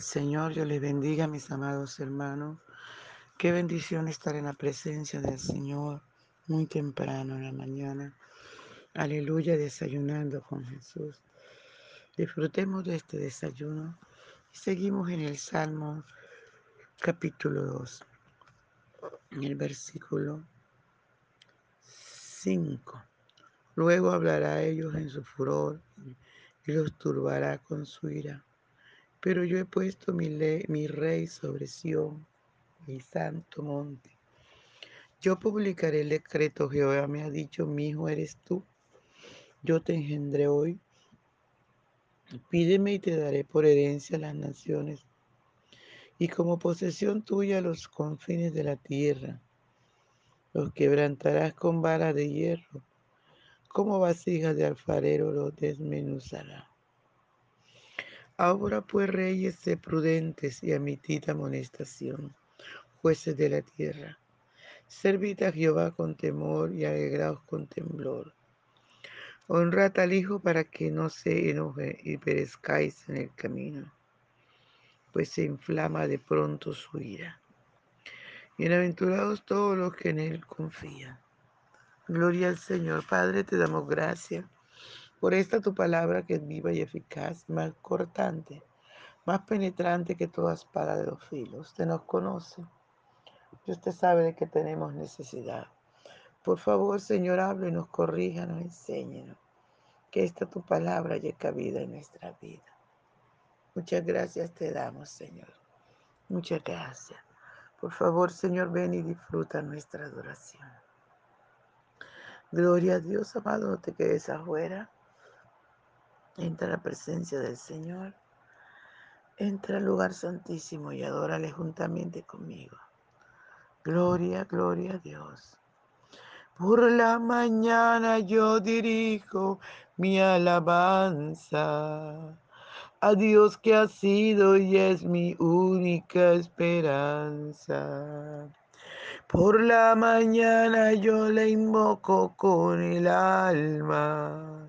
Señor, yo les bendiga, mis amados hermanos. Qué bendición estar en la presencia del Señor muy temprano en la mañana. Aleluya, desayunando con Jesús. Disfrutemos de este desayuno y seguimos en el Salmo capítulo 2, en el versículo 5. Luego hablará a ellos en su furor y los turbará con su ira pero yo he puesto mi, mi rey sobre Sión, mi santo monte. Yo publicaré el decreto, Jehová me ha dicho, mi hijo eres tú. Yo te engendré hoy. Pídeme y te daré por herencia las naciones y como posesión tuya los confines de la tierra. Los quebrantarás con vara de hierro, como vasijas de alfarero los desmenuzará. Ahora pues reyes, sé prudentes y amitid amonestación, jueces de la tierra. Servid a Jehová con temor y alegraos con temblor. Honrad al Hijo para que no se enoje y perezcáis en el camino, pues se inflama de pronto su ira. Bienaventurados todos los que en Él confían. Gloria al Señor. Padre, te damos gracias por esta tu palabra que es viva y eficaz, más cortante, más penetrante que toda espada de los filos. Usted nos conoce y usted sabe de que tenemos necesidad. Por favor, Señor, háblenos, corríjanos, enséñenos. Que esta tu palabra haya cabida en nuestra vida. Muchas gracias te damos, Señor. Muchas gracias. Por favor, Señor, ven y disfruta nuestra adoración. Gloria a Dios, amado, no te quedes afuera. Entra a la presencia del Señor. Entra al lugar santísimo y adórale juntamente conmigo. Gloria, gloria a Dios. Por la mañana yo dirijo mi alabanza a Dios que ha sido y es mi única esperanza. Por la mañana yo le invoco con el alma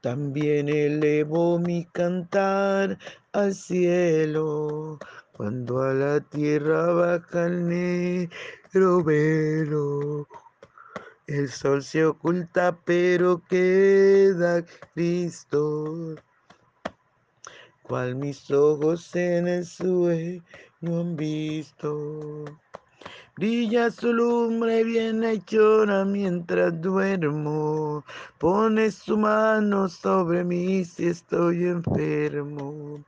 También elevo mi cantar al cielo, cuando a la tierra baja el negro velo. El sol se oculta, pero queda Cristo, cual mis ojos en el sueño han visto. Brilla su lumbre bien hechora mientras duermo. Pone su mano sobre mí si estoy enfermo.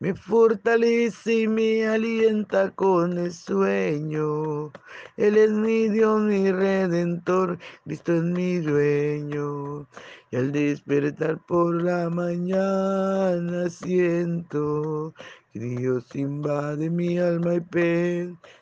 Me fortalece y me alienta con el sueño. Él es mi Dios, mi redentor, Cristo es mi dueño. Y al despertar por la mañana siento que Dios invade mi alma y pensamiento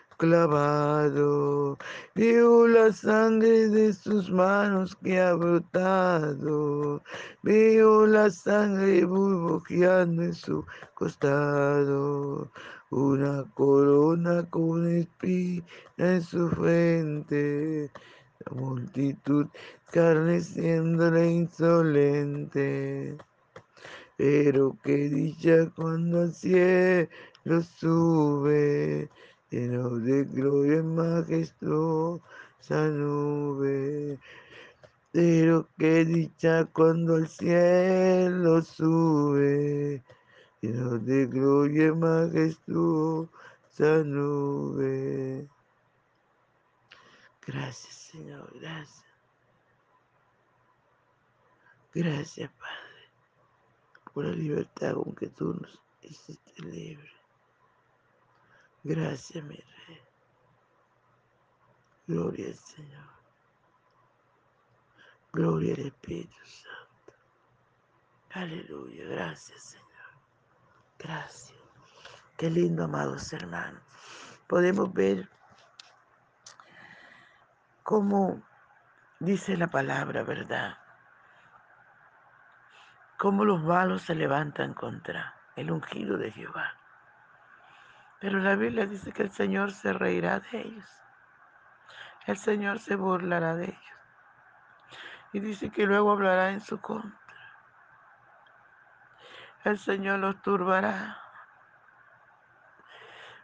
clavado. Vio la sangre de sus manos que ha brotado. Veo la sangre burbujeando en su costado. Una corona con espina en su frente. La multitud la insolente. Pero qué dicha cuando al cielo sube, lleno de gloria majestuosa nube. Pero qué dicha cuando al cielo sube, lleno de gloria majestuosa nube. Gracias, Señor, gracias. Gracias, Padre, por la libertad con que tú nos hiciste libre. Gracias, mi Rey. Gloria al Señor. Gloria al Espíritu Santo. Aleluya. Gracias, Señor. Gracias. Qué lindo, amados hermanos. Podemos ver cómo dice la palabra, ¿verdad? Cómo los malos se levantan contra el ungido de Jehová. Pero la Biblia dice que el Señor se reirá de ellos. El Señor se burlará de ellos y dice que luego hablará en su contra. El Señor los turbará.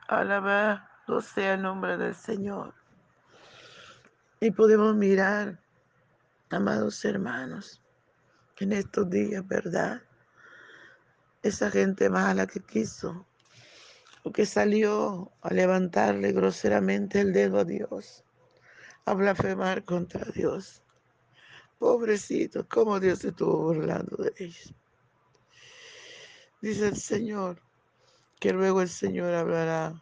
Alabado sea el nombre del Señor. Y podemos mirar, amados hermanos, que en estos días, ¿verdad? Esa gente mala que quiso que salió a levantarle groseramente el dedo a Dios, a blasfemar contra Dios. Pobrecitos, cómo Dios estuvo burlando de ellos. Dice el Señor que luego el Señor hablará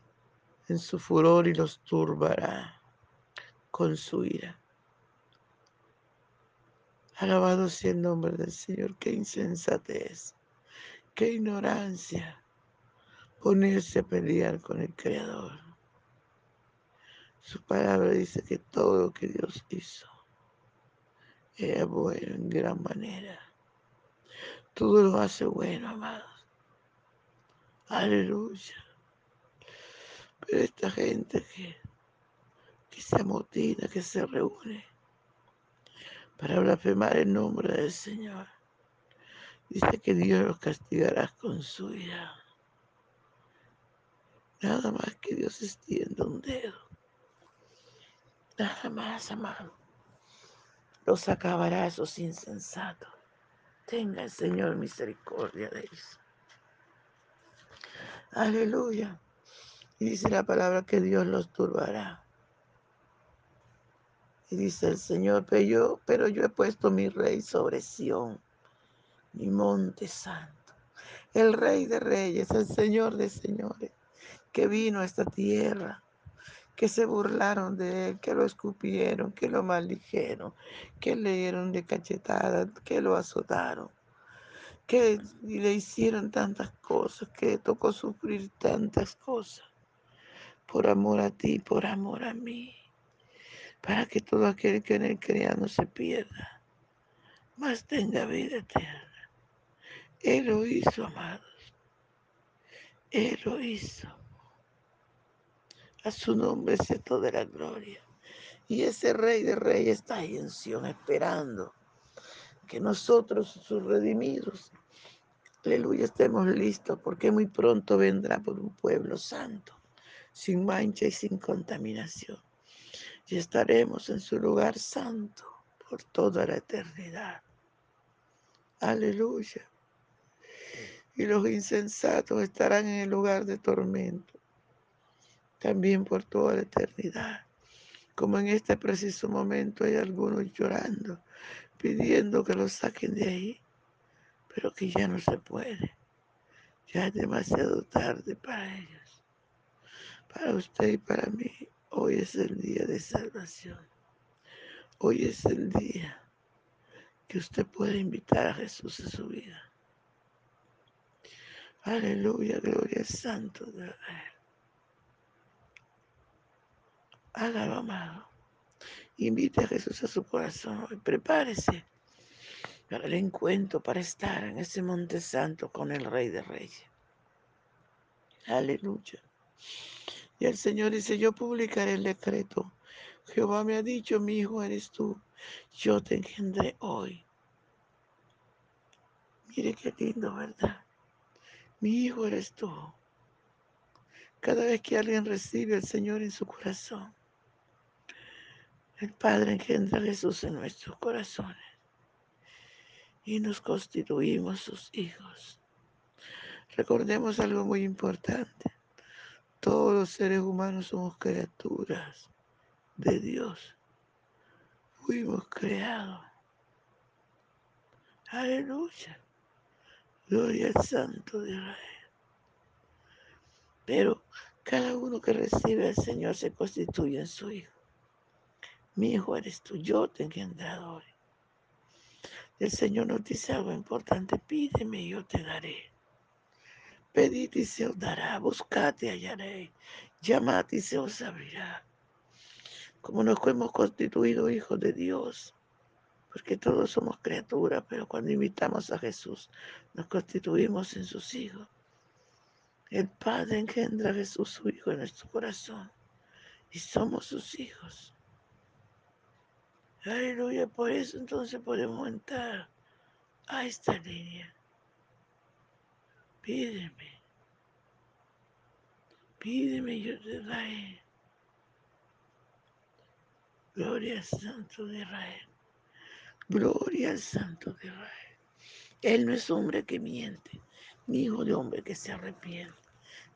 en su furor y los turbará con su ira. Alabado sea el nombre del Señor. Qué insensatez, qué ignorancia ponerse a pelear con el Creador. Su palabra dice que todo lo que Dios hizo es bueno en gran manera. Todo lo hace bueno, amados. Aleluya. Pero esta gente que, que se amotina, que se reúne para blasfemar el nombre del Señor, dice que Dios los castigará con su ira. Nada más que Dios extienda un dedo. Nada más, amado los acabará esos insensatos. Tenga el Señor misericordia de ellos. Aleluya. Y dice la palabra que Dios los turbará. Y dice el Señor, pero yo, pero yo he puesto mi rey sobre Sión, mi monte santo. El rey de reyes, el Señor de señores, que vino a esta tierra que se burlaron de él, que lo escupieron, que lo maldijeron, que le dieron de cachetada, que lo azotaron, que le hicieron tantas cosas, que tocó sufrir tantas cosas, por amor a ti, por amor a mí, para que todo aquel que en él crea no se pierda, mas tenga vida eterna. Él lo hizo, amados. Él lo hizo. A su nombre sea toda la gloria. Y ese rey de reyes está ahí en Sion esperando que nosotros, sus redimidos, aleluya, estemos listos porque muy pronto vendrá por un pueblo santo, sin mancha y sin contaminación. Y estaremos en su lugar santo por toda la eternidad. Aleluya. Y los insensatos estarán en el lugar de tormento también por toda la eternidad. Como en este preciso momento hay algunos llorando, pidiendo que los saquen de ahí, pero que ya no se puede. Ya es demasiado tarde para ellos. Para usted y para mí, hoy es el día de salvación. Hoy es el día que usted puede invitar a Jesús a su vida. Aleluya, gloria al Santo de. Hágalo, amado. Invite a Jesús a su corazón y prepárese para el encuentro, para estar en ese monte santo con el Rey de Reyes. Aleluya. Y el Señor dice, yo publicaré el decreto Jehová me ha dicho, mi hijo eres tú, yo te engendré hoy. Mire qué lindo, ¿verdad? Mi hijo eres tú. Cada vez que alguien recibe al Señor en su corazón, el Padre engendra a Jesús en nuestros corazones y nos constituimos sus hijos. Recordemos algo muy importante. Todos los seres humanos somos criaturas de Dios. Fuimos creados. Aleluya. Gloria al Santo de Israel. Pero cada uno que recibe al Señor se constituye en su hijo. Mi hijo eres tú, yo te he hoy. El Señor nos dice algo importante, pídeme y yo te daré. Pedid y se os dará, buscad y hallaré, llamad y se os abrirá. Como nos hemos constituido hijos de Dios, porque todos somos criaturas, pero cuando invitamos a Jesús, nos constituimos en sus hijos. El Padre engendra a Jesús, su Hijo, en nuestro corazón, y somos sus hijos. Aleluya, por eso entonces podemos entrar a esta línea. Pídeme, pídeme, yo te daré. Gloria al Santo de Israel. Gloria al Santo de Israel. Él no es hombre que miente, ni hijo de hombre que se arrepiente.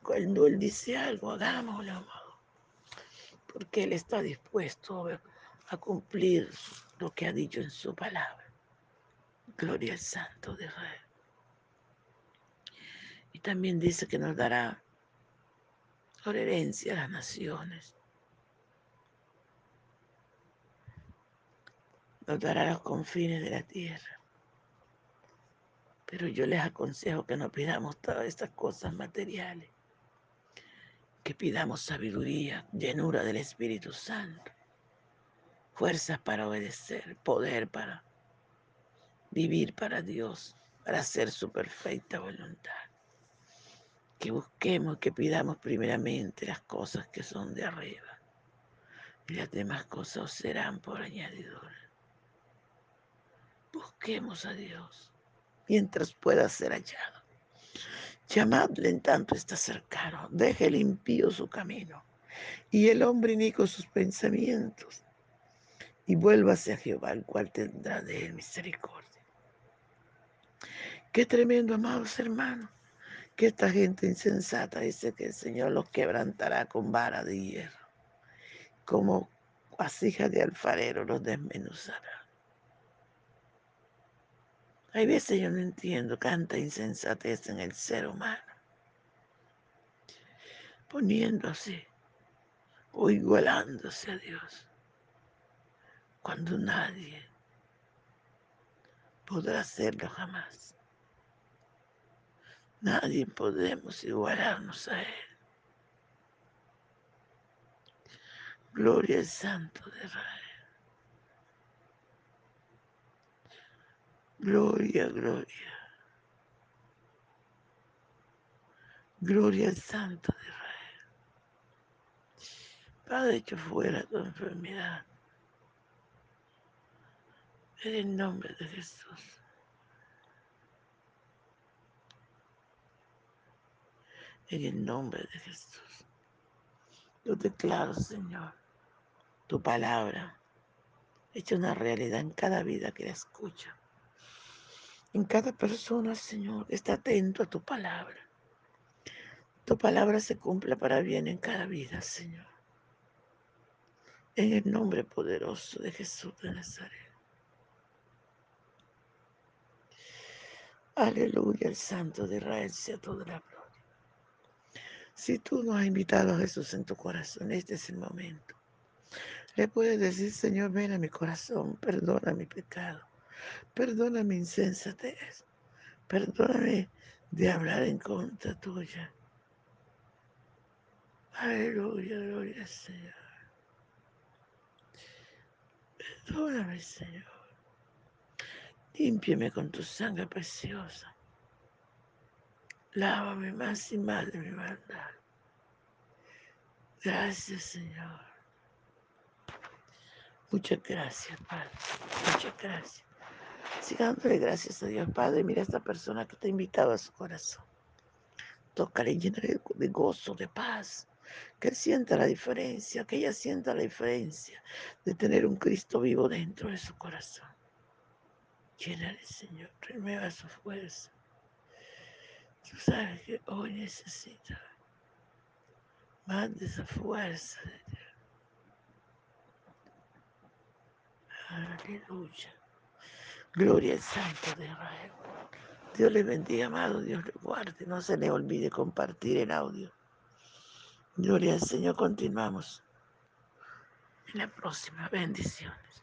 Cuando Él dice algo, hagámoslo, amado. Porque Él está dispuesto a a cumplir lo que ha dicho en su palabra. Gloria al Santo de Israel. Y también dice que nos dará por herencia a las naciones. Nos dará los confines de la tierra. Pero yo les aconsejo que no pidamos todas estas cosas materiales. Que pidamos sabiduría, llenura del Espíritu Santo fuerzas para obedecer, poder para vivir para Dios, para hacer su perfecta voluntad. Que busquemos, que pidamos primeramente las cosas que son de arriba y las demás cosas serán por añadidura. Busquemos a Dios mientras pueda ser hallado. Llamadle en tanto está cercano, deje el impío su camino y el hombre inico sus pensamientos y vuélvase a Jehová, el cual tendrá de él misericordia. Qué tremendo, amados hermanos, que esta gente insensata dice que el Señor los quebrantará con vara de hierro, como vasija de alfarero los desmenuzará. Hay veces yo no entiendo canta insensatez en el ser humano, poniéndose o igualándose a Dios cuando nadie podrá hacerlo jamás. Nadie podemos igualarnos a Él. Gloria al Santo de Israel. Gloria, gloria. Gloria al Santo de Israel. Padre, hecho fuera tu enfermedad. En el nombre de Jesús. En el nombre de Jesús. Yo declaro, Señor, tu palabra hecha una realidad en cada vida que la escucha. En cada persona, Señor, está atento a tu palabra. Tu palabra se cumpla para bien en cada vida, Señor. En el nombre poderoso de Jesús de Nazaret. Aleluya, el Santo de Israel sea toda la gloria. Si tú no has invitado a Jesús en tu corazón, este es el momento. Le puedes decir, Señor, ven a mi corazón, perdona mi pecado, perdona mi insensatez, perdóname de hablar en contra tuya. Aleluya, gloria al Señor. Perdóname, Señor. Límpiame con tu sangre preciosa. Lávame más y más de mi maldad. Gracias, Señor. Muchas gracias, Padre. Muchas gracias. Siga dándole gracias a Dios, Padre. Mira a esta persona que te invitaba a su corazón. Tócale, llénale de gozo, de paz. Que él sienta la diferencia, que ella sienta la diferencia de tener un Cristo vivo dentro de su corazón. Llénale, Señor, renueva su fuerza. Tú sabes que hoy necesita más de esa fuerza de Dios. Aleluya. Gloria al Santo de Israel. Dios le bendiga, amado. Dios le guarde. No se le olvide compartir el audio. Gloria al Señor. Continuamos en la próxima. Bendiciones.